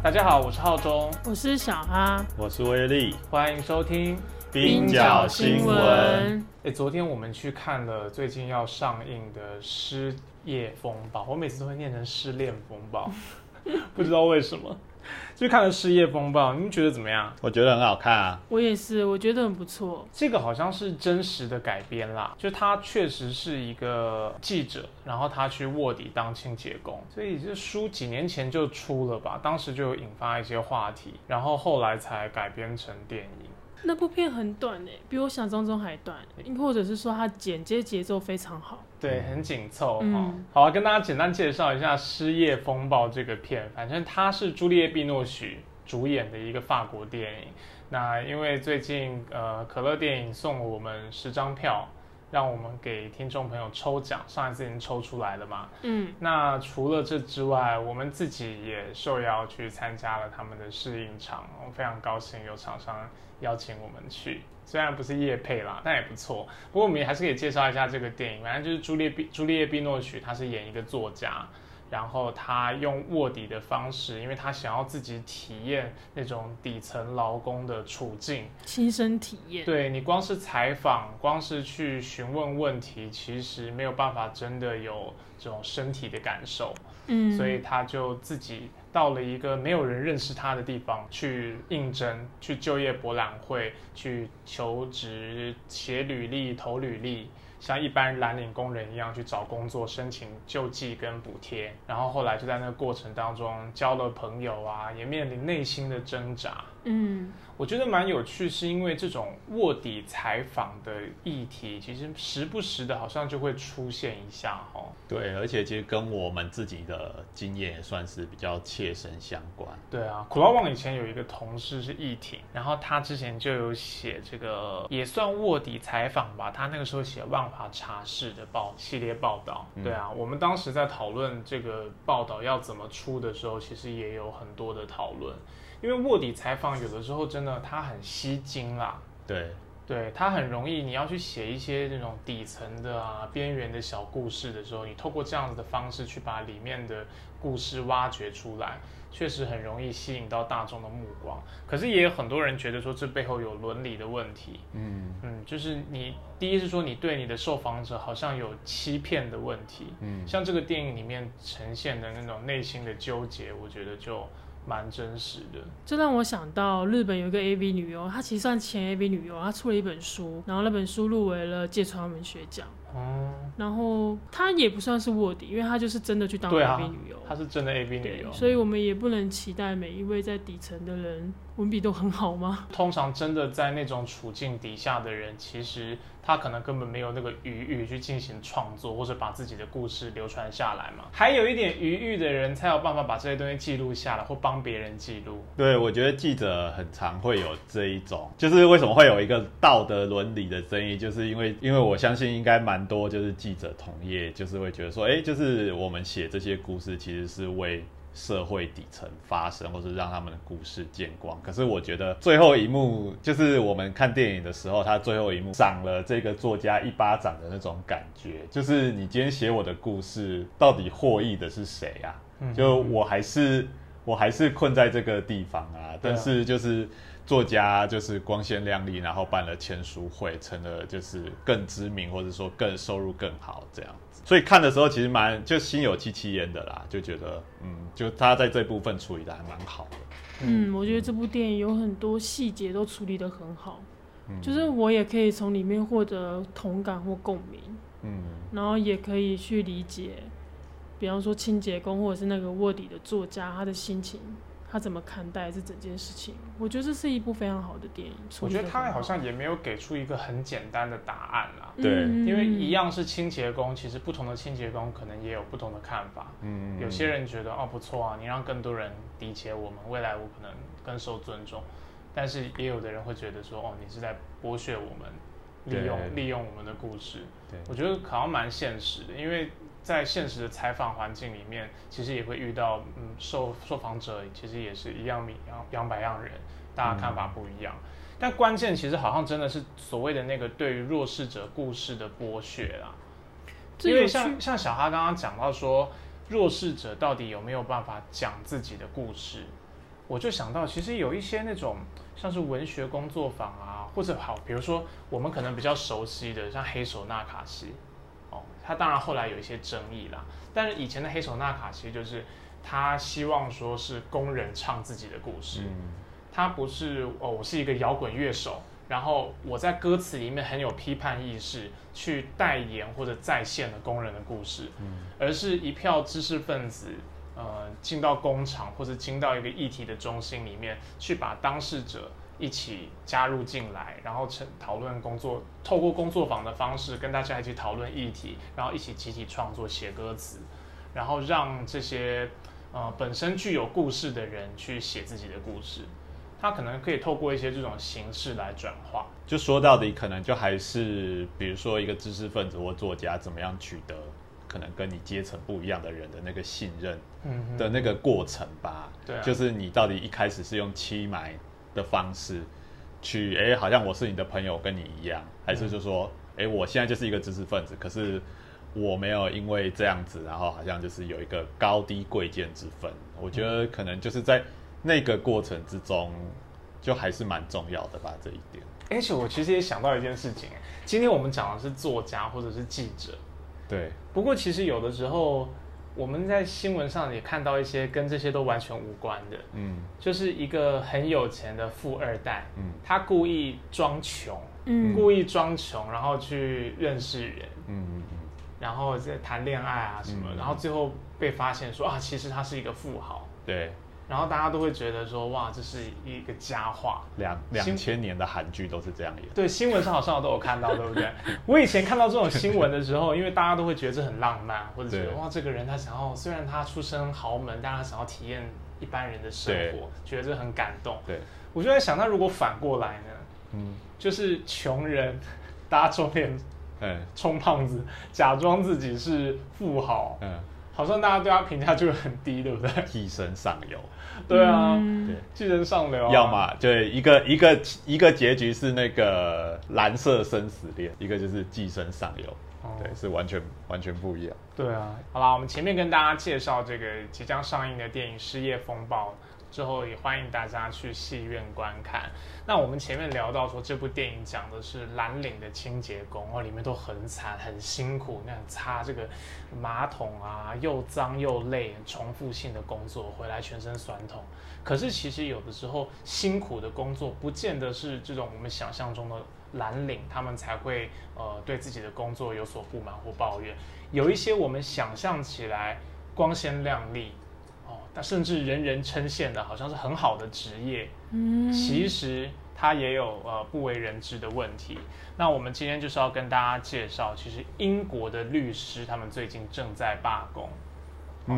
大家好，我是浩中，我是小哈，我是威力，欢迎收听冰角新闻。哎，昨天我们去看了最近要上映的《失业风暴》，我每次都会念成《失恋风暴》，不知道为什么。去看了《失业风暴》，你们觉得怎么样？我觉得很好看啊。我也是，我觉得很不错。这个好像是真实的改编啦，就他确实是一个记者，然后他去卧底当清洁工，所以这书几年前就出了吧，当时就有引发一些话题，然后后来才改编成电影。那部片很短诶，比我想象中还短，或者是说它剪接节奏非常好，对，很紧凑哈。好，跟大家简单介绍一下《失业风暴》这个片，反正它是朱丽叶·碧诺许主演的一个法国电影。那因为最近呃，可乐电影送了我们十张票。让我们给听众朋友抽奖，上一次已经抽出来了嘛？嗯，那除了这之外，我们自己也受邀去参加了他们的试映场，我非常高兴有厂商邀请我们去，虽然不是夜配啦，但也不错。不过我们也还是可以介绍一下这个电影，反正就是朱丽朱丽叶·碧诺曲，他是演一个作家。然后他用卧底的方式，因为他想要自己体验那种底层劳工的处境，亲身体验。对你光是采访，光是去询问问题，其实没有办法真的有这种身体的感受。嗯，所以他就自己到了一个没有人认识他的地方去应征，去就业博览会去求职，写履历，投履历。像一般蓝领工人一样去找工作、申请救济跟补贴，然后后来就在那个过程当中交了朋友啊，也面临内心的挣扎。嗯。我觉得蛮有趣，是因为这种卧底采访的议题，其实时不时的好像就会出现一下哦。对，而且其实跟我们自己的经验也算是比较切身相关。对啊，苦劳网以前有一个同事是易婷，然后他之前就有写这个也算卧底采访吧，他那个时候写万华茶室的报系列报道。对啊，我们当时在讨论这个报道要怎么出的时候，其实也有很多的讨论。因为卧底采访有的时候真的它很吸睛啦，对，对，它很容易，你要去写一些那种底层的啊、边缘的小故事的时候，你透过这样子的方式去把里面的故事挖掘出来，确实很容易吸引到大众的目光。可是也有很多人觉得说这背后有伦理的问题，嗯嗯，就是你第一是说你对你的受访者好像有欺骗的问题，嗯，像这个电影里面呈现的那种内心的纠结，我觉得就。蛮真实的，这让我想到日本有一个 A V 女优，她其实算前 A V 女优，她出了一本书，然后那本书入围了芥川文学奖。哦，然后她也不算是卧底，因为她就是真的去当 A V 女优，她是真的 A V 女优，所以我们也不能期待每一位在底层的人文笔都很好吗？通常真的在那种处境底下的人，其实。他可能根本没有那个余裕去进行创作，或者把自己的故事流传下来嘛。还有一点余裕的人，才有办法把这些东西记录下来，或帮别人记录。对，我觉得记者很常会有这一种，就是为什么会有一个道德伦理的争议，就是因为，因为我相信应该蛮多，就是记者同业，就是会觉得说，哎，就是我们写这些故事，其实是为。社会底层发生，或是让他们的故事见光。可是我觉得最后一幕，就是我们看电影的时候，他最后一幕赏了这个作家一巴掌的那种感觉，就是你今天写我的故事，到底获益的是谁啊？就我还是我还是困在这个地方啊。但是就是作家就是光鲜亮丽，然后办了签书会，成了就是更知名，或者说更收入更好这样子。所以看的时候其实蛮就心有戚戚焉的啦，就觉得嗯，就他在这部分处理的还蛮好的。嗯，我觉得这部电影有很多细节都处理的很好，就是我也可以从里面获得同感或共鸣。嗯，然后也可以去理解，比方说清洁工或者是那个卧底的作家他的心情。他怎么看待这整件事情？我觉得这是一部非常好的电影。我觉得他好像也没有给出一个很简单的答案啦。对，因为一样是清洁工，其实不同的清洁工可能也有不同的看法。嗯有些人觉得哦不错啊，你让更多人理解我们，未来我可能更受尊重。但是也有的人会觉得说哦，你是在剥削我们，利用利用我们的故事。对，我觉得好像蛮现实的，因为。在现实的采访环境里面，其实也会遇到，嗯，受受访者其实也是一样米养养百样人，大家看法不一样。但关键其实好像真的是所谓的那个对于弱势者故事的剥削啊。因为像像小哈刚刚讲到说，弱势者到底有没有办法讲自己的故事？我就想到，其实有一些那种像是文学工作坊啊，或者好，比如说我们可能比较熟悉的，像黑手纳卡西，哦，他当然后来有一些争议啦，但是以前的黑手纳卡其实就是他希望说是工人唱自己的故事，他不是哦，我是一个摇滚乐手，然后我在歌词里面很有批判意识，去代言或者再现了工人的故事，而是一票知识分子。呃，进到工厂或者进到一个议题的中心里面，去把当事者一起加入进来，然后成讨论工作，透过工作坊的方式跟大家一起讨论议题，然后一起集体创作写歌词，然后让这些呃本身具有故事的人去写自己的故事，他可能可以透过一些这种形式来转化。就说到底，可能就还是比如说一个知识分子或作家怎么样取得。可能跟你阶层不一样的人的那个信任的那个过程吧，对，就是你到底一开始是用欺买的方式去，哎，好像我是你的朋友，跟你一样，还是就说，哎，我现在就是一个知识分子，可是我没有因为这样子，然后好像就是有一个高低贵贱之分。我觉得可能就是在那个过程之中，就还是蛮重要的吧，这一点。而且我其实也想到一件事情，今天我们讲的是作家或者是记者。对，不过其实有的时候我们在新闻上也看到一些跟这些都完全无关的，嗯，就是一个很有钱的富二代，嗯，他故意装穷，嗯，故意装穷，然后去认识人，嗯嗯嗯，然后再谈恋爱啊什么，然后最后被发现说啊，其实他是一个富豪，对。然后大家都会觉得说，哇，这是一个佳话。两两千年的韩剧都是这样演。对，新闻上好像都有看到，对不对？我以前看到这种新闻的时候，因为大家都会觉得这很浪漫，或者觉得哇，这个人他想要，虽然他出身豪门，但他想要体验一般人的生活，觉得这很感动。对，我就在想，那如果反过来呢？嗯，就是穷人搭肿脸，嗯，充胖子，假装自己是富豪，嗯。好像大家对他评价就很低，对不对？寄生上游，对啊，对，寄生上流。要么对一个一个一个结局是那个蓝色生死恋，一个就是寄生上流，对，是完全完全不一样。对啊，好啦，我们前面跟大家介绍这个即将上映的电影《失业风暴》。之后也欢迎大家去戏院观看。那我们前面聊到说，这部电影讲的是蓝领的清洁工哦，里面都很惨很辛苦，那擦这个马桶啊，又脏又累，重复性的工作，回来全身酸痛。可是其实有的时候辛苦的工作，不见得是这种我们想象中的蓝领，他们才会呃对自己的工作有所不满或抱怨。有一些我们想象起来光鲜亮丽。那甚至人人称羡的，好像是很好的职业，嗯，其实它也有呃不为人知的问题。那我们今天就是要跟大家介绍，其实英国的律师他们最近正在罢工。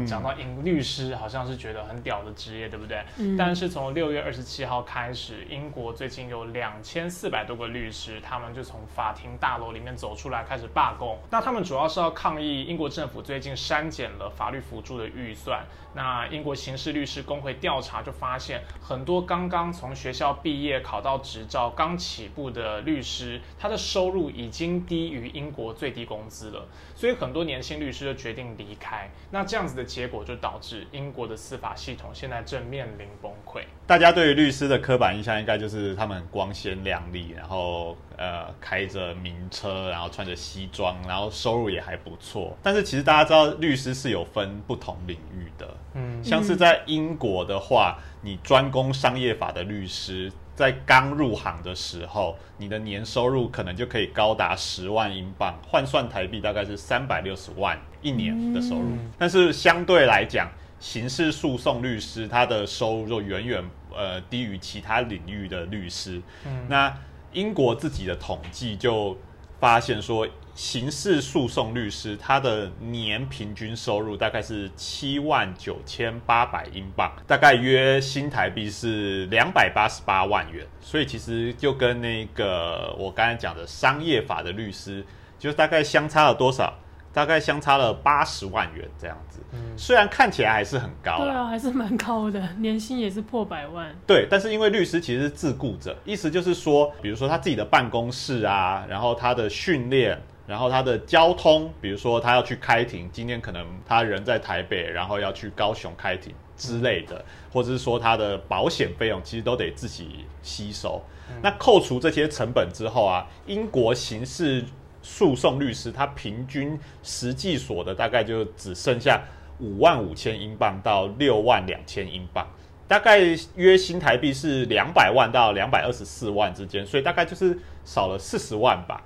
讲到英律师，好像是觉得很屌的职业，对不对？嗯。但是从六月二十七号开始，英国最近有两千四百多个律师，他们就从法庭大楼里面走出来，开始罢工。那他们主要是要抗议英国政府最近删减了法律辅助的预算。那英国刑事律师工会调查就发现，很多刚刚从学校毕业、考到执照、刚起步的律师，他的收入已经低于英国最低工资了。所以很多年轻律师就决定离开。那这样子的。结果就导致英国的司法系统现在正面临崩溃。大家对于律师的刻板印象应该就是他们光鲜亮丽，然后呃开着名车，然后穿着西装，然后收入也还不错。但是其实大家知道，律师是有分不同领域的。嗯，像是在英国的话，你专攻商业法的律师。在刚入行的时候，你的年收入可能就可以高达十万英镑，换算台币大概是三百六十万一年的收入。但是相对来讲，刑事诉讼律师他的收入就远远呃低于其他领域的律师。那英国自己的统计就发现说。刑事诉讼律师，他的年平均收入大概是七万九千八百英镑，大概约新台币是两百八十八万元。所以其实就跟那个我刚才讲的商业法的律师，就大概相差了多少？大概相差了八十万元这样子。嗯，虽然看起来还是很高，对啊，还是蛮高的，年薪也是破百万。对，但是因为律师其实是自雇者，意思就是说，比如说他自己的办公室啊，然后他的训练。然后他的交通，比如说他要去开庭，今天可能他人在台北，然后要去高雄开庭之类的，或者是说他的保险费用，其实都得自己吸收。那扣除这些成本之后啊，英国刑事诉讼律师他平均实际所得大概就只剩下五万五千英镑到六万两千英镑，大概约新台币是两百万到两百二十四万之间，所以大概就是少了四十万吧。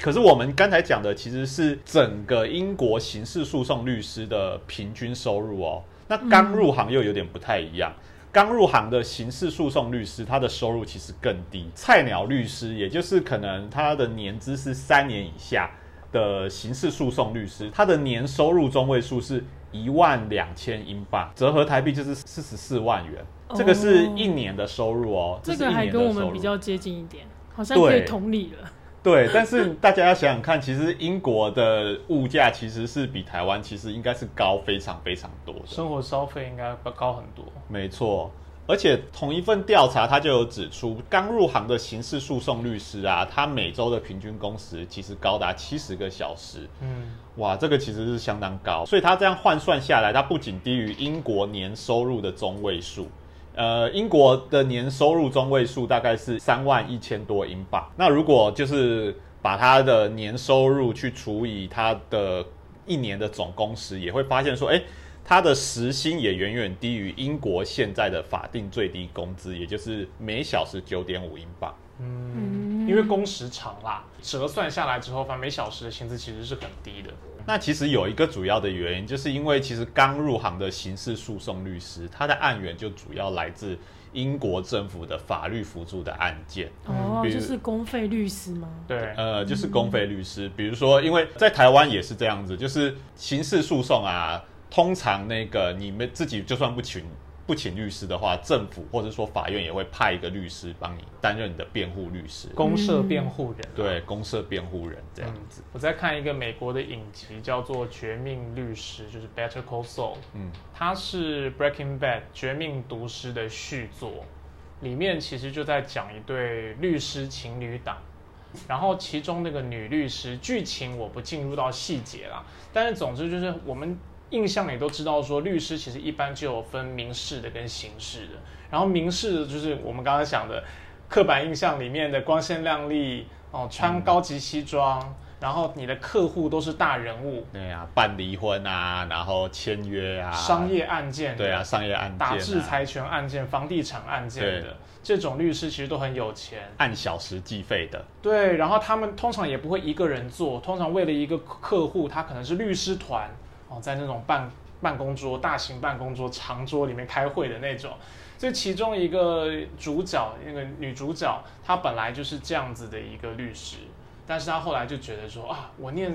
可是我们刚才讲的其实是整个英国刑事诉讼律师的平均收入哦。那刚入行又有点不太一样，刚入行的刑事诉讼律师他的收入其实更低。菜鸟律师，也就是可能他的年资是三年以下的刑事诉讼律师，他的年收入中位数是一万两千英镑，折合台币就是四十四万元。这个是一年的收入哦。这个还跟我们比较接近一点，好像可以同理了。对，但是大家要想想看，其实英国的物价其实是比台湾其实应该是高非常非常多的，生活消费应该高很多。没错，而且同一份调查，他就有指出，刚入行的刑事诉讼律师啊，他每周的平均工时其实高达七十个小时。嗯，哇，这个其实是相当高，所以他这样换算下来，他不仅低于英国年收入的中位数。呃，英国的年收入中位数大概是三万一千多英镑。那如果就是把他的年收入去除以他的一年的总工时，也会发现说，哎，他的时薪也远远低于英国现在的法定最低工资，也就是每小时九点五英镑。嗯，因为工时长啦，折算下来之后，反正每小时的薪资其实是很低的。那其实有一个主要的原因，就是因为其实刚入行的刑事诉讼律师，他的案源就主要来自英国政府的法律辅助的案件。哦，就是公费律师吗？对，呃，就是公费律师。比如说，因为在台湾也是这样子，就是刑事诉讼啊，通常那个你们自己就算不请。不请律师的话，政府或者说法院也会派一个律师帮你担任你的辩护律师，公社辩护人。对，公社辩护人这样子。我在看一个美国的影集，叫做《绝命律师》，就是 Better Call Saul。嗯，它是 Breaking Bad 绝命毒师的续作，里面其实就在讲一对律师情侣档，然后其中那个女律师，剧情我不进入到细节了，但是总之就是我们。印象里都知道，说律师其实一般就有分民事的跟刑事的。然后民事的就是我们刚刚讲的刻板印象里面的光鲜亮丽哦，穿高级西装，然后你的客户都是大人物。对啊，办离婚啊，然后签约啊，商业案件。对啊，商业案件，打制裁权案件、房地产案件的这种律师其实都很有钱，按小时计费的。对，然后他们通常也不会一个人做，通常为了一个客户，他可能是律师团。哦，在那种办办公桌、大型办公桌、长桌里面开会的那种，这其中一个主角，那个女主角，她本来就是这样子的一个律师，但是她后来就觉得说啊，我念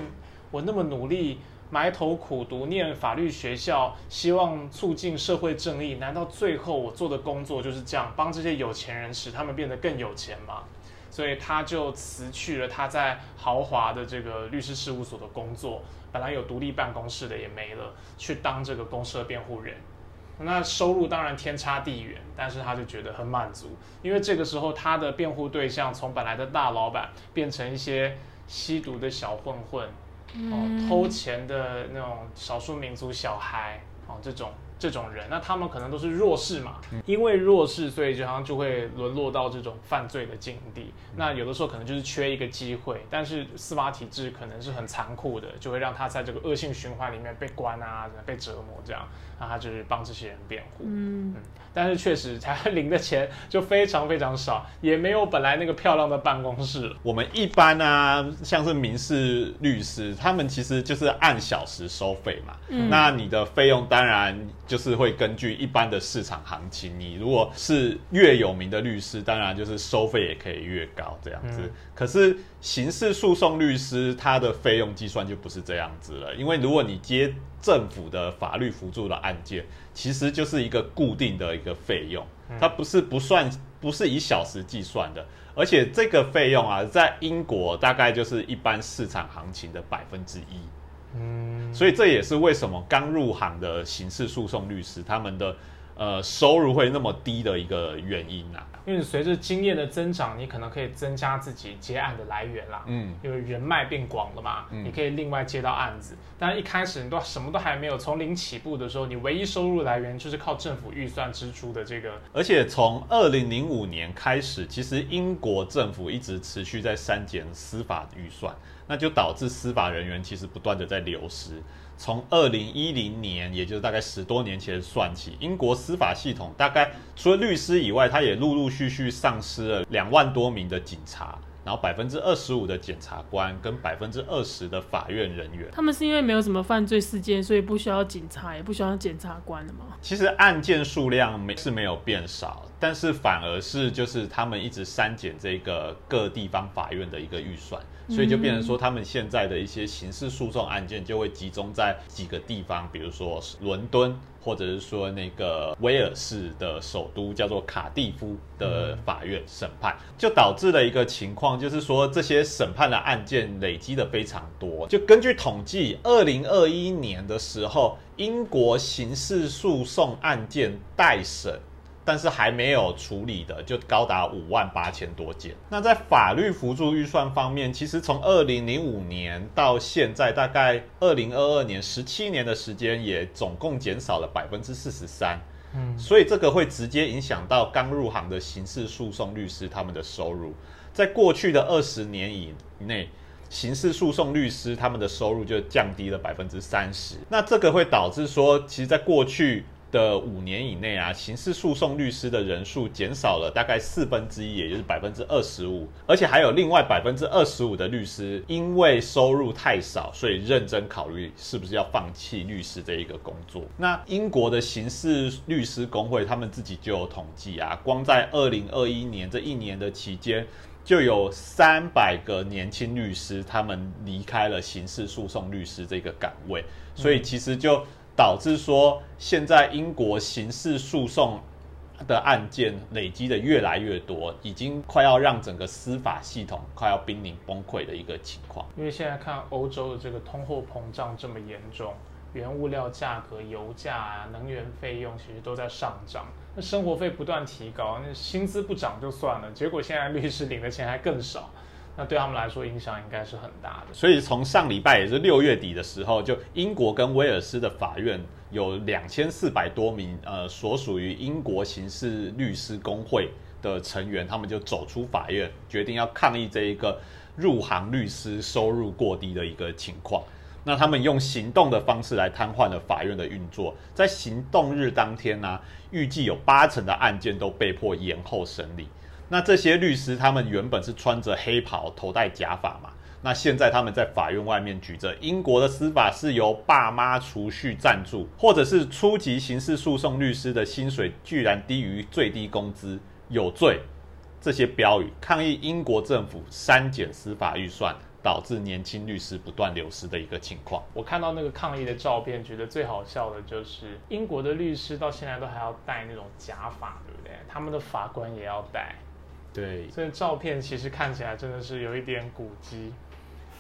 我那么努力，埋头苦读念法律学校，希望促进社会正义，难道最后我做的工作就是这样，帮这些有钱人使他们变得更有钱吗？所以她就辞去了她在豪华的这个律师事务所的工作。本来有独立办公室的也没了，去当这个公社辩护人，那收入当然天差地远，但是他就觉得很满足，因为这个时候他的辩护对象从本来的大老板变成一些吸毒的小混混，哦，偷钱的那种少数民族小孩，哦，这种。这种人，那他们可能都是弱势嘛，因为弱势，所以就好像就会沦落到这种犯罪的境地。那有的时候可能就是缺一个机会，但是司法体制可能是很残酷的，就会让他在这个恶性循环里面被关啊，被折磨这样。那他就是帮这些人辩护。嗯。但是确实，他领的钱就非常非常少，也没有本来那个漂亮的办公室。我们一般啊，像是民事律师，他们其实就是按小时收费嘛。嗯。那你的费用当然就是会根据一般的市场行情。你如果是越有名的律师，当然就是收费也可以越高这样子。可是刑事诉讼律师他的费用计算就不是这样子了，因为如果你接政府的法律辅助的案件。其实就是一个固定的一个费用，它不是不算，不是以小时计算的，而且这个费用啊，在英国大概就是一般市场行情的百分之一。嗯，所以这也是为什么刚入行的刑事诉讼律师他们的呃收入会那么低的一个原因啊。因为随着经验的增长，你可能可以增加自己接案的来源啦。嗯，因为人脉变广了嘛，你可以另外接到案子。但一开始你都什么都还没有，从零起步的时候，你唯一收入来源就是靠政府预算支出的这个。而且从二零零五年开始，其实英国政府一直持续在删减司法预算，那就导致司法人员其实不断的在流失。从二零一零年，也就是大概十多年前算起，英国司法系统大概除了律师以外，它也陆陆续续丧失了两万多名的警察，然后百分之二十五的检察官跟百分之二十的法院人员。他们是因为没有什么犯罪事件，所以不需要警察，也不需要检察官了吗？其实案件数量没是没有变少，但是反而是就是他们一直删减这个各地方法院的一个预算。所以就变成说，他们现在的一些刑事诉讼案件就会集中在几个地方，比如说伦敦，或者是说那个威尔士的首都叫做卡蒂夫的法院审判，就导致了一个情况，就是说这些审判的案件累积的非常多。就根据统计，二零二一年的时候，英国刑事诉讼案件待审。但是还没有处理的就高达五万八千多件。那在法律辅助预算方面，其实从二零零五年到现在，大概二零二二年十七年的时间，也总共减少了百分之四十三。嗯，所以这个会直接影响到刚入行的刑事诉讼律师他们的收入。在过去的二十年以内，刑事诉讼律师他们的收入就降低了百分之三十。那这个会导致说，其实在过去。的五年以内啊，刑事诉讼律师的人数减少了大概四分之一，也就是百分之二十五。而且还有另外百分之二十五的律师，因为收入太少，所以认真考虑是不是要放弃律师这一个工作。那英国的刑事律师工会他们自己就有统计啊，光在二零二一年这一年的期间，就有三百个年轻律师他们离开了刑事诉讼律师这个岗位，所以其实就。导致说，现在英国刑事诉讼的案件累积的越来越多，已经快要让整个司法系统快要濒临崩溃的一个情况。因为现在看欧洲的这个通货膨胀这么严重，原物料价格、油价啊、能源费用其实都在上涨，那生活费不断提高，那薪资不涨就算了，结果现在律师领的钱还更少。那对他们来说影响应该是很大的。所以从上礼拜也是六月底的时候，就英国跟威尔斯的法院有两千四百多名呃所属于英国刑事律师工会的成员，他们就走出法院，决定要抗议这一个入行律师收入过低的一个情况。那他们用行动的方式来瘫痪了法院的运作。在行动日当天呢，预计有八成的案件都被迫延后审理。那这些律师，他们原本是穿着黑袍、头戴假发嘛？那现在他们在法院外面举着“英国的司法是由爸妈储蓄赞助”，或者是初级刑事诉讼律师的薪水居然低于最低工资，有罪这些标语，抗议英国政府删减司法预算，导致年轻律师不断流失的一个情况。我看到那个抗议的照片，觉得最好笑的就是英国的律师到现在都还要戴那种假发，对不对？他们的法官也要戴。对，所以照片其实看起来真的是有一点古迹。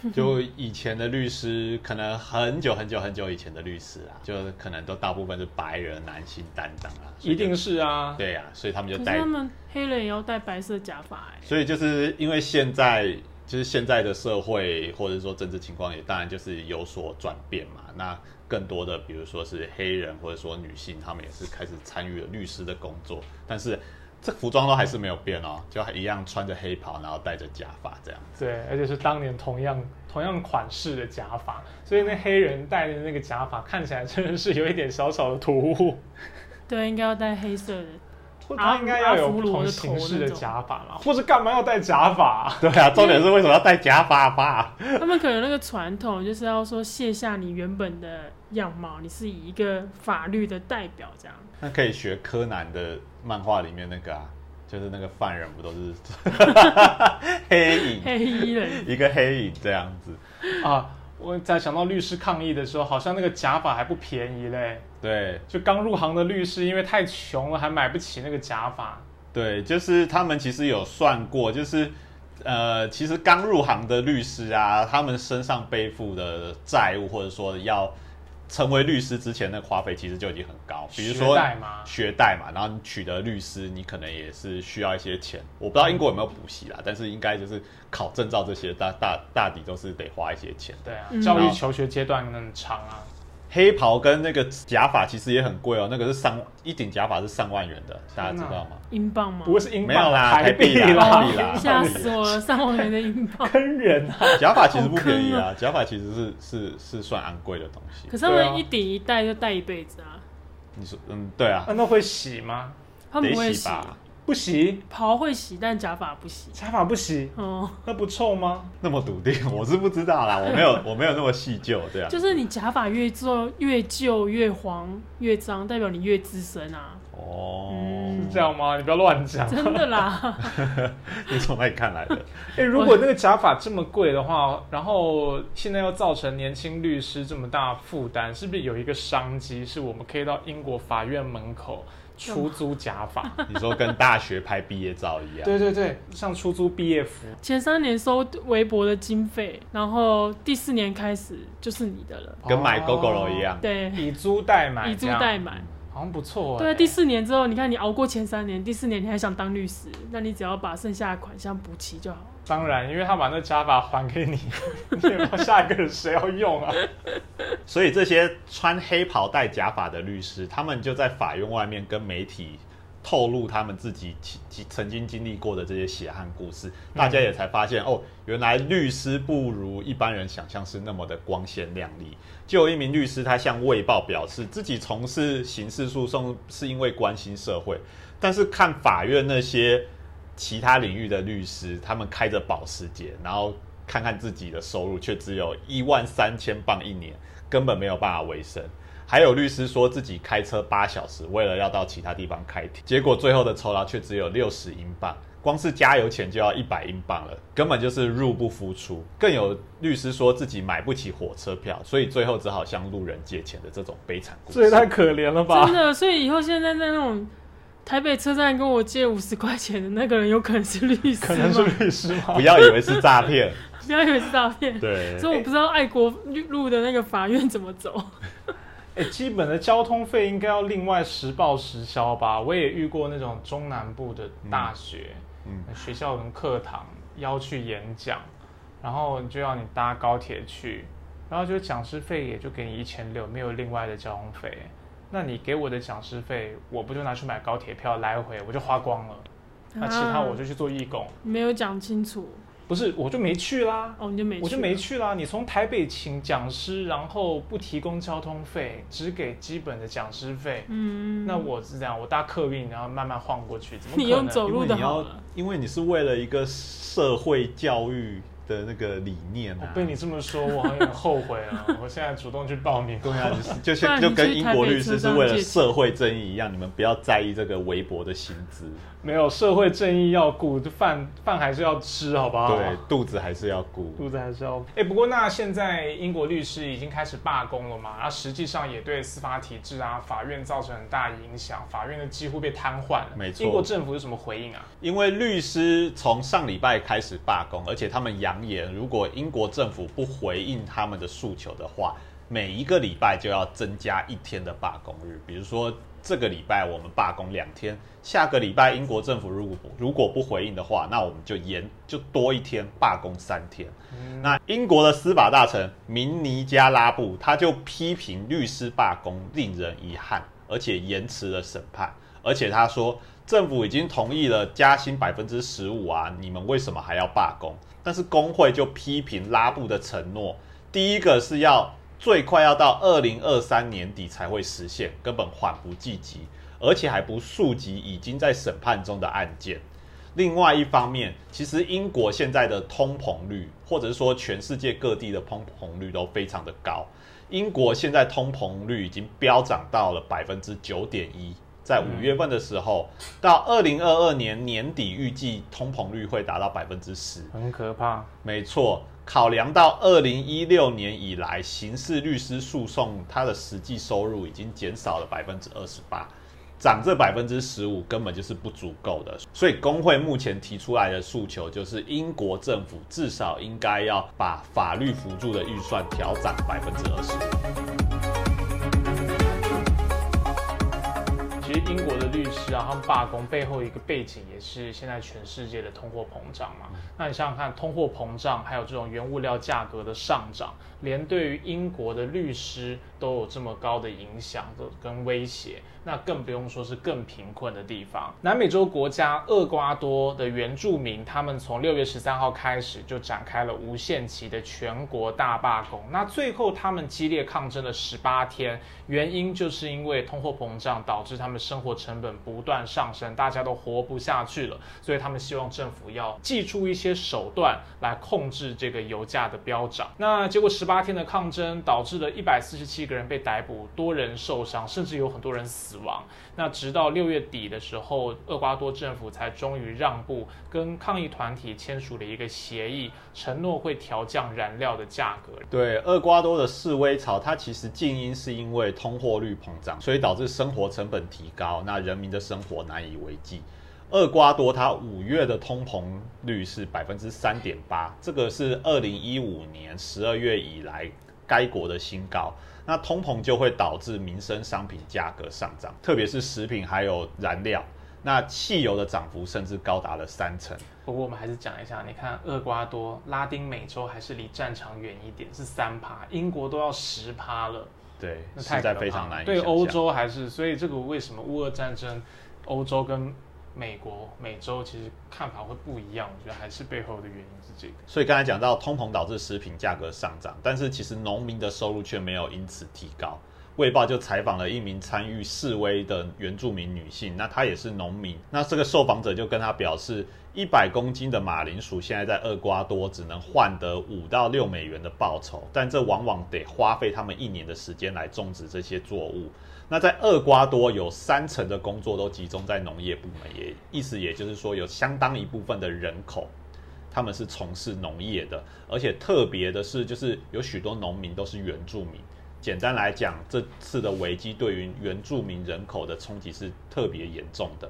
就以前的律师，可能很久很久很久以前的律师啊，就可能都大部分是白人男性担当啊。一定是啊。对啊，所以他们就戴。他们黑人也要戴白色假发哎。所以就是因为现在就是现在的社会或者说政治情况也当然就是有所转变嘛。那更多的比如说是黑人或者说女性，他们也是开始参与了律师的工作，但是。这服装都还是没有变哦，就一样穿着黑袍，然后戴着假发这样。对，而且是当年同样同样款式的假发，所以那黑人戴的那个假发看起来真的是有一点小小的突兀。对，应该要戴黑色的。他应该要有不同形式的假发嘛，或者干嘛要戴假发？对啊，重点是为什么要戴假发吧？他们可能那个传统就是要说卸下你原本的样貌，你是以一个法律的代表这样。那可以学柯南的漫画里面那个啊，就是那个犯人不都是 黑影黑衣人，一个黑影这样子啊。我在想到律师抗议的时候，好像那个假发还不便宜嘞。对，就刚入行的律师，因为太穷了，还买不起那个假发。对，就是他们其实有算过，就是呃，其实刚入行的律师啊，他们身上背负的债务，或者说要成为律师之前，那花费其实就已经很高。比如说学贷嘛，然后你取得律师，你可能也是需要一些钱。我不知道英国有没有补习啦，但是应该就是考证照这些大大大抵都是得花一些钱。对啊，教育求学阶段很长啊。黑袍跟那个假发其实也很贵哦，那个是上一顶假发是上万元的，大家知道吗？英镑吗？不会是英镑，没有啦，台币啦，吓死我了，上万元的英镑，坑人啊！假发其实不便宜啊，假发其实是是是算昂贵的东西。可是他们一顶一戴就戴一辈子啊。你说，嗯，对啊。那会洗吗？他们不会洗吧？不洗，袍会洗，但假发不洗。假发不洗，哦，那不臭吗？那么笃定，我是不知道啦，我没有，我没有那么细究，这样。就是你假发越做越旧、越黄、越脏，代表你越资深啊。哦，是这样吗？你不要乱讲。真的啦。你从哪里看来的？哎，如果那个假发这么贵的话，然后现在又造成年轻律师这么大负担，是不是有一个商机，是我们可以到英国法院门口？出租假发，你说跟大学拍毕业照一样？对对对，像出租毕业服。前三年收微博的经费，然后第四年开始就是你的了，跟买 GoGo 一样。对，以租代买，以租代买，好像不错。对，第四年之后，你看你熬过前三年，第四年你还想当律师，那你只要把剩下的款项补齐就好。当然，因为他把那假发还给你，你下一个人谁要用啊？所以这些穿黑袍戴假发的律师，他们就在法院外面跟媒体透露他们自己曾经经历过的这些血汗故事，大家也才发现哦，原来律师不如一般人想象是那么的光鲜亮丽。就有一名律师，他向《卫报》表示，自己从事刑事诉讼是因为关心社会，但是看法院那些。其他领域的律师，他们开着保时捷，然后看看自己的收入却只有一万三千镑一年，根本没有办法维生。还有律师说自己开车八小时，为了要到其他地方开庭，结果最后的酬劳却只有六十英镑，光是加油钱就要一百英镑了，根本就是入不敷出。更有律师说自己买不起火车票，所以最后只好向路人借钱的这种悲惨故事，这也太可怜了吧！真的，所以以后现在在那种。台北车站跟我借五十块钱的那个人有可能是律师可能是律师吗？不要以为是诈骗，不要以为是诈骗。对，所以我不知道爱国路的那个法院怎么走。哎，基本的交通费应该要另外实报实销吧？我也遇过那种中南部的大学，嗯，学校跟课堂要去演讲，然后就要你搭高铁去，然后就讲师费也就给你一千六，没有另外的交通费。那你给我的讲师费，我不就拿去买高铁票来回，我就花光了。那其他我就去做义工。没有讲清楚。不是，我就没去啦。哦，你就没，我就没去啦。你从台北请讲师，然后不提供交通费，只给基本的讲师费。嗯。那我是这样，我搭客运，然后慢慢晃过去，怎么可能？你用走路的好了。因为你是为了一个社会教育。的那个理念啊，被你这么说，我有点后悔啊。我现在主动去报名，对啊，就像就跟英国律师是为了社会正义一样，你们不要在意这个微薄的薪资。没有社会正义要顾，饭饭还是要吃，好不好？对，肚子还是要顾，肚子还是要。哎，不过那现在英国律师已经开始罢工了嘛？然后实际上也对司法体制啊、法院造成很大影响，法院的几乎被瘫痪了。没错。英国政府有什么回应啊？因为律师从上礼拜开始罢工，而且他们扬言，如果英国政府不回应他们的诉求的话，每一个礼拜就要增加一天的罢工日，比如说。这个礼拜我们罢工两天，下个礼拜英国政府如果如果不回应的话，那我们就延就多一天罢工三天。那英国的司法大臣明尼加拉布他就批评律师罢工令人遗憾，而且延迟了审判。而且他说政府已经同意了加薪百分之十五啊，你们为什么还要罢工？但是工会就批评拉布的承诺，第一个是要。最快要到二零二三年底才会实现，根本缓不济急，而且还不溯及已经在审判中的案件。另外一方面，其实英国现在的通膨率，或者是说全世界各地的通膨率都非常的高。英国现在通膨率已经飙涨到了百分之九点一，在五月份的时候，到二零二二年年底预计通膨率会达到百分之十，很可怕。没错。考量到二零一六年以来，刑事律师诉讼它的实际收入已经减少了百分之二十八，涨这百分之十五根本就是不足够的。所以工会目前提出来的诉求就是，英国政府至少应该要把法律辅助的预算调涨百分之二十师啊，他们罢工背后一个背景也是现在全世界的通货膨胀嘛。那你想想看，通货膨胀还有这种原物料价格的上涨，连对于英国的律师都有这么高的影响的跟威胁。那更不用说是更贫困的地方。南美洲国家厄瓜多的原住民，他们从六月十三号开始就展开了无限期的全国大罢工。那最后他们激烈抗争了十八天，原因就是因为通货膨胀导致他们生活成本不不断上升，大家都活不下去了。所以他们希望政府要祭出一些手段来控制这个油价的飙涨。那结果十八天的抗争导致了一百四十七个人被逮捕，多人受伤，甚至有很多人死。亡。那直到六月底的时候，厄瓜多政府才终于让步，跟抗议团体签署了一个协议，承诺会调降燃料的价格。对，厄瓜多的示威潮，它其实静音是因为通货率膨胀，所以导致生活成本提高，那人民的生活难以为继。厄瓜多它五月的通膨率是百分之三点八，这个是二零一五年十二月以来该国的新高。那通膨就会导致民生商品价格上涨，特别是食品还有燃料。那汽油的涨幅甚至高达了三成。不过我们还是讲一下，你看厄瓜多、拉丁美洲还是离战场远一点，是三趴，英国都要十趴了。对，实在非常难。对欧洲还是，所以这个为什么乌俄战争，欧洲跟。美国、美洲其实看法会不一样，我觉得还是背后的原因是这个。所以刚才讲到通膨导致食品价格上涨，但是其实农民的收入却没有因此提高。卫报就采访了一名参与示威的原住民女性，那她也是农民。那这个受访者就跟她表示，一百公斤的马铃薯现在在厄瓜多只能换得五到六美元的报酬，但这往往得花费他们一年的时间来种植这些作物。那在厄瓜多有三成的工作都集中在农业部门，也意思也就是说有相当一部分的人口，他们是从事农业的，而且特别的是，就是有许多农民都是原住民。简单来讲，这次的危机对于原住民人口的冲击是特别严重的。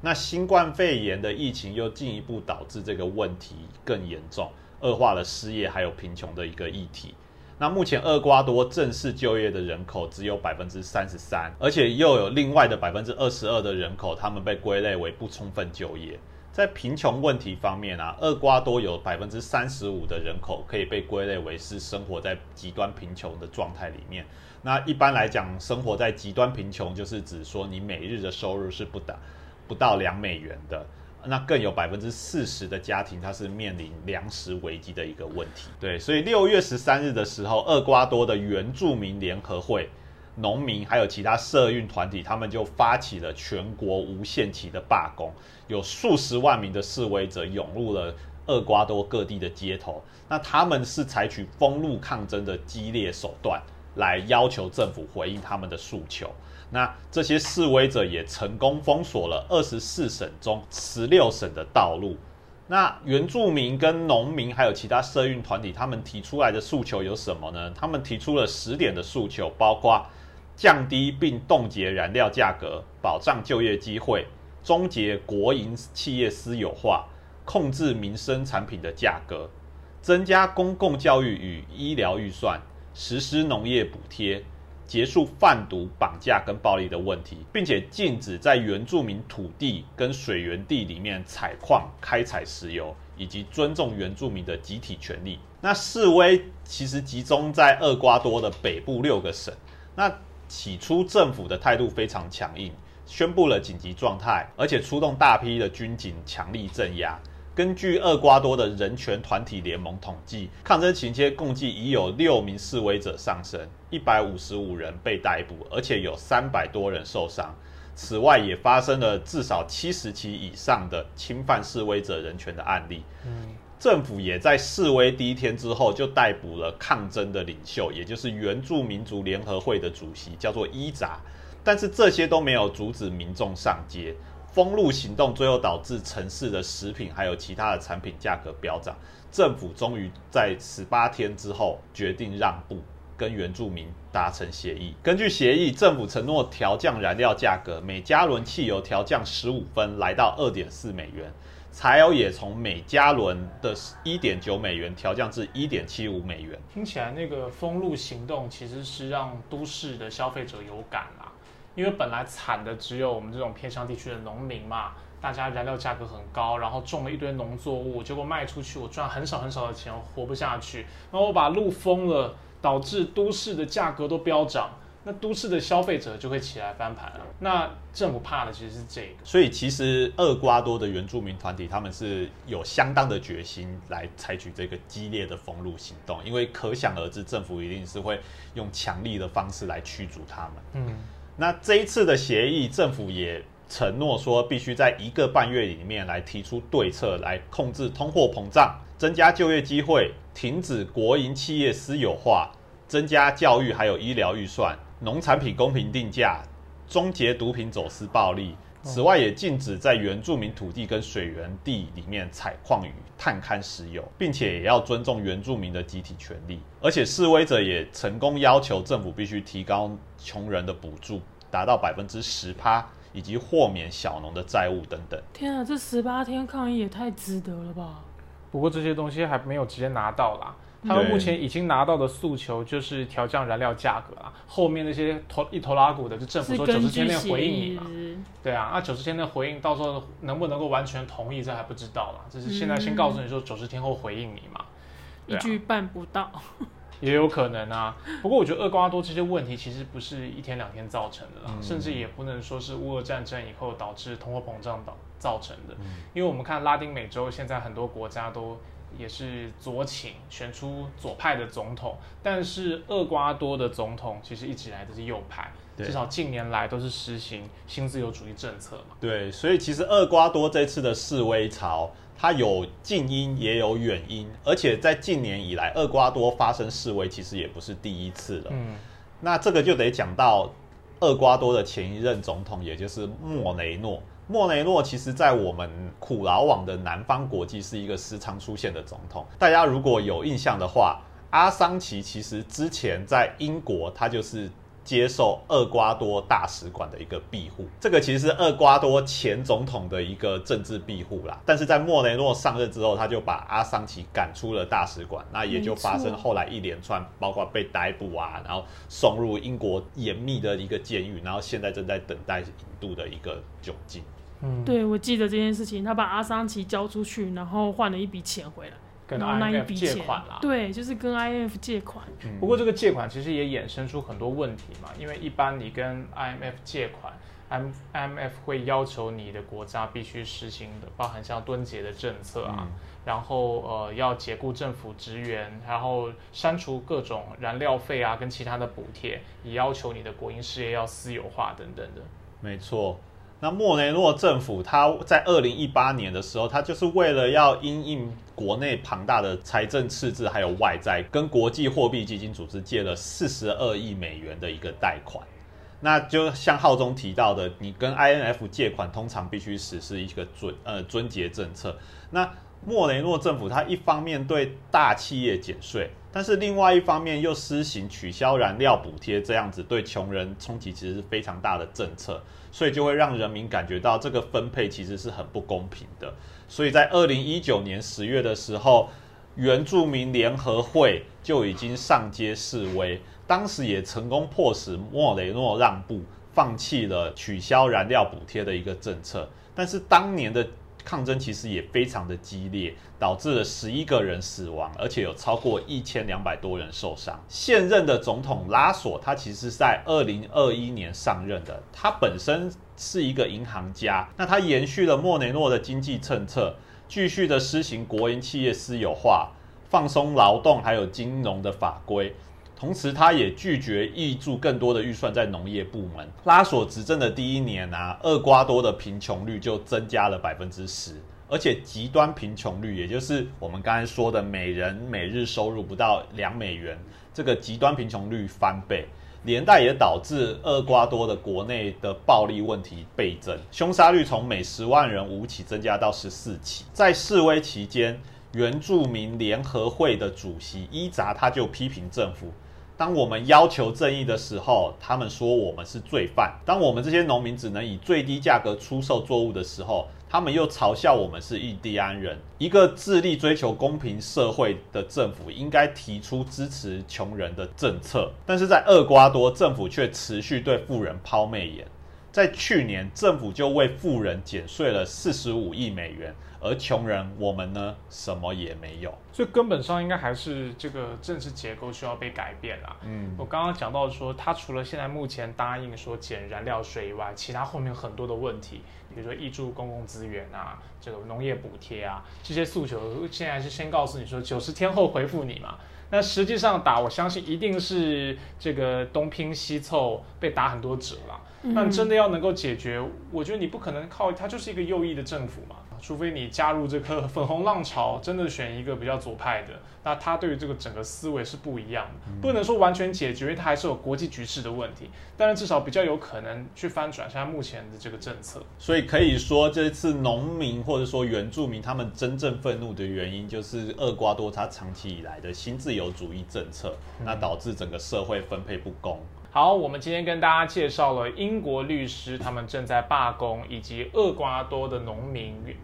那新冠肺炎的疫情又进一步导致这个问题更严重，恶化了失业还有贫穷的一个议题。那目前厄瓜多正式就业的人口只有百分之三十三，而且又有另外的百分之二十二的人口，他们被归类为不充分就业。在贫穷问题方面啊，厄瓜多有百分之三十五的人口可以被归类为是生活在极端贫穷的状态里面。那一般来讲，生活在极端贫穷就是指说你每日的收入是不达不到两美元的。那更有百分之四十的家庭，它是面临粮食危机的一个问题。对，所以六月十三日的时候，厄瓜多的原住民联合会。农民还有其他社运团体，他们就发起了全国无限期的罢工，有数十万名的示威者涌入了厄瓜多各地的街头。那他们是采取封路抗争的激烈手段，来要求政府回应他们的诉求。那这些示威者也成功封锁了二十四省中十六省的道路。那原住民跟农民还有其他社运团体，他们提出来的诉求有什么呢？他们提出了十点的诉求，包括。降低并冻结燃料价格，保障就业机会，终结国营企业私有化，控制民生产品的价格，增加公共教育与医疗预算，实施农业补贴，结束贩毒、绑架跟暴力的问题，并且禁止在原住民土地跟水源地里面采矿、开采石油，以及尊重原住民的集体权利。那示威其实集中在厄瓜多的北部六个省，那。起初政府的态度非常强硬，宣布了紧急状态，而且出动大批的军警强力镇压。根据厄瓜多的人权团体联盟统计，抗争情节共计已有六名示威者丧生，一百五十五人被逮捕，而且有三百多人受伤。此外，也发生了至少七十起以上的侵犯示威者人权的案例。嗯。政府也在示威第一天之后就逮捕了抗争的领袖，也就是原住民族联合会的主席，叫做伊扎。但是这些都没有阻止民众上街。封路行动最后导致城市的食品还有其他的产品价格飙涨。政府终于在十八天之后决定让步，跟原住民达成协议。根据协议，政府承诺调降燃料价格，每加仑汽油调降十五分，来到二点四美元。柴油也从每加仑的一点九美元调降至一点七五美元。听起来那个封路行动其实是让都市的消费者有感啦，因为本来惨的只有我们这种偏乡地区的农民嘛，大家燃料价格很高，然后种了一堆农作物，结果卖出去我赚很少很少的钱，活不下去。然后我把路封了，导致都市的价格都飙涨。那都市的消费者就会起来翻盘了。那政府怕的其实是这个，所以其实厄瓜多的原住民团体他们是有相当的决心来采取这个激烈的封路行动，因为可想而知，政府一定是会用强力的方式来驱逐他们。嗯，那这一次的协议，政府也承诺说，必须在一个半月里面来提出对策，来控制通货膨胀，增加就业机会，停止国营企业私有化，增加教育还有医疗预算。农产品公平定价，终结毒品走私暴利。此外，也禁止在原住民土地跟水源地里面采矿与探勘石油，并且也要尊重原住民的集体权利。而且，示威者也成功要求政府必须提高穷人的补助，达到百分之十趴，以及豁免小农的债务等等。天啊，这十八天抗议也太值得了吧！不过这些东西还没有直接拿到啦。他们目前已经拿到的诉求就是调降燃料价格啊，后面那些头一头拉股的，就政府说九十天内回应你嘛，对啊，那九十天内回应，到时候能不能够完全同意，这还不知道啦。只是现在先告诉你说九十天后回应你嘛，一句办不到，也有可能啊。不过我觉得厄瓜多这些问题其实不是一天两天造成的啦，甚至也不能说是乌俄战争以后导致通货膨胀导造成的，因为我们看拉丁美洲现在很多国家都。也是左倾，选出左派的总统，但是厄瓜多的总统其实一直以来都是右派，至少近年来都是实行新自由主义政策嘛。对，所以其实厄瓜多这次的示威潮，它有近因也有远因，而且在近年以来，厄瓜多发生示威其实也不是第一次了。嗯，那这个就得讲到厄瓜多的前一任总统，也就是莫雷诺。莫雷诺其实，在我们苦劳网的南方国际是一个时常出现的总统。大家如果有印象的话，阿桑奇其实之前在英国，他就是。接受厄瓜多大使馆的一个庇护，这个其实是厄瓜多前总统的一个政治庇护啦。但是在莫雷诺上任之后，他就把阿桑奇赶出了大使馆，那也就发生后来一连串，包括被逮捕啊，然后送入英国严密的一个监狱，然后现在正在等待引渡的一个窘境。嗯，对，我记得这件事情，他把阿桑奇交出去，然后换了一笔钱回来。跟 IMF 借款啦，对，就是跟 IMF 借款。不过这个借款其实也衍生出很多问题嘛，因为一般你跟 IMF 借款，M IMF 会要求你的国家必须实行的，包含像敦节的政策啊，然后呃要解雇政府职员，然后删除各种燃料费啊跟其他的补贴，也要求你的国营事业要私有化等等的。没错。那莫雷诺政府，他在二零一八年的时候，他就是为了要因应国内庞大的财政赤字还有外债，跟国际货币基金组织借了四十二亿美元的一个贷款。那就像浩中提到的，你跟 INF 借款，通常必须实施一个准呃尊节政策。那莫雷诺政府，他一方面对大企业减税，但是另外一方面又施行取消燃料补贴，这样子对穷人冲击其实是非常大的政策。所以就会让人民感觉到这个分配其实是很不公平的。所以在二零一九年十月的时候，原住民联合会就已经上街示威，当时也成功迫使莫雷诺让步，放弃了取消燃料补贴的一个政策。但是当年的。抗争其实也非常的激烈，导致了十一个人死亡，而且有超过一千两百多人受伤。现任的总统拉索，他其实在二零二一年上任的，他本身是一个银行家，那他延续了莫雷诺的经济政策，继续的施行国营企业私有化，放松劳动还有金融的法规。同时，他也拒绝挹注更多的预算在农业部门。拉索执政的第一年啊，厄瓜多的贫穷率就增加了百分之十，而且极端贫穷率，也就是我们刚才说的每人每日收入不到两美元，这个极端贫穷率翻倍，连带也导致厄瓜多的国内的暴力问题倍增，凶杀率从每十万人五起增加到十四起。在示威期间，原住民联合会的主席伊扎他就批评政府。当我们要求正义的时候，他们说我们是罪犯；当我们这些农民只能以最低价格出售作物的时候，他们又嘲笑我们是印第安人。一个致力追求公平社会的政府，应该提出支持穷人的政策，但是在厄瓜多，政府却持续对富人抛媚眼。在去年，政府就为富人减税了四十五亿美元。而穷人，我们呢，什么也没有，所以根本上应该还是这个政治结构需要被改变啦。嗯，我刚刚讲到说，他除了现在目前答应说减燃料税以外，其他后面很多的问题，比如说挹注公共资源啊，这个农业补贴啊，这些诉求，现在是先告诉你说九十天后回复你嘛。那实际上打，我相信一定是这个东拼西凑，被打很多折了。那真的要能够解决，我觉得你不可能靠它，就是一个右翼的政府嘛。除非你加入这个 粉红浪潮，真的选一个比较左派的，那他对于这个整个思维是不一样的，不能说完全解决，因为他还是有国际局势的问题，但是至少比较有可能去翻转现在目前的这个政策。所以可以说，这次农民或者说原住民他们真正愤怒的原因，就是厄瓜多他长期以来的新自由主义政策，那导致整个社会分配不公。好，我们今天跟大家介绍了英国律师他们正在罢工，以及厄瓜多的农民。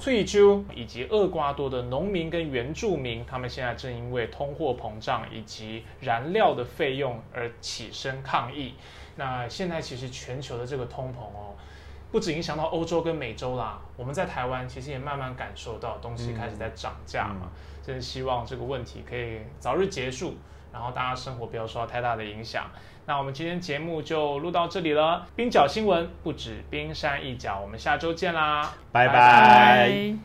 翠州以及厄瓜多的农民跟原住民，他们现在正因为通货膨胀以及燃料的费用而起身抗议。那现在其实全球的这个通膨哦，不止影响到欧洲跟美洲啦，我们在台湾其实也慢慢感受到东西开始在涨价嘛。真是希望这个问题可以早日结束，然后大家生活不要受到太大的影响。那我们今天节目就录到这里了。冰角新闻不止冰山一角，我们下周见啦，拜拜。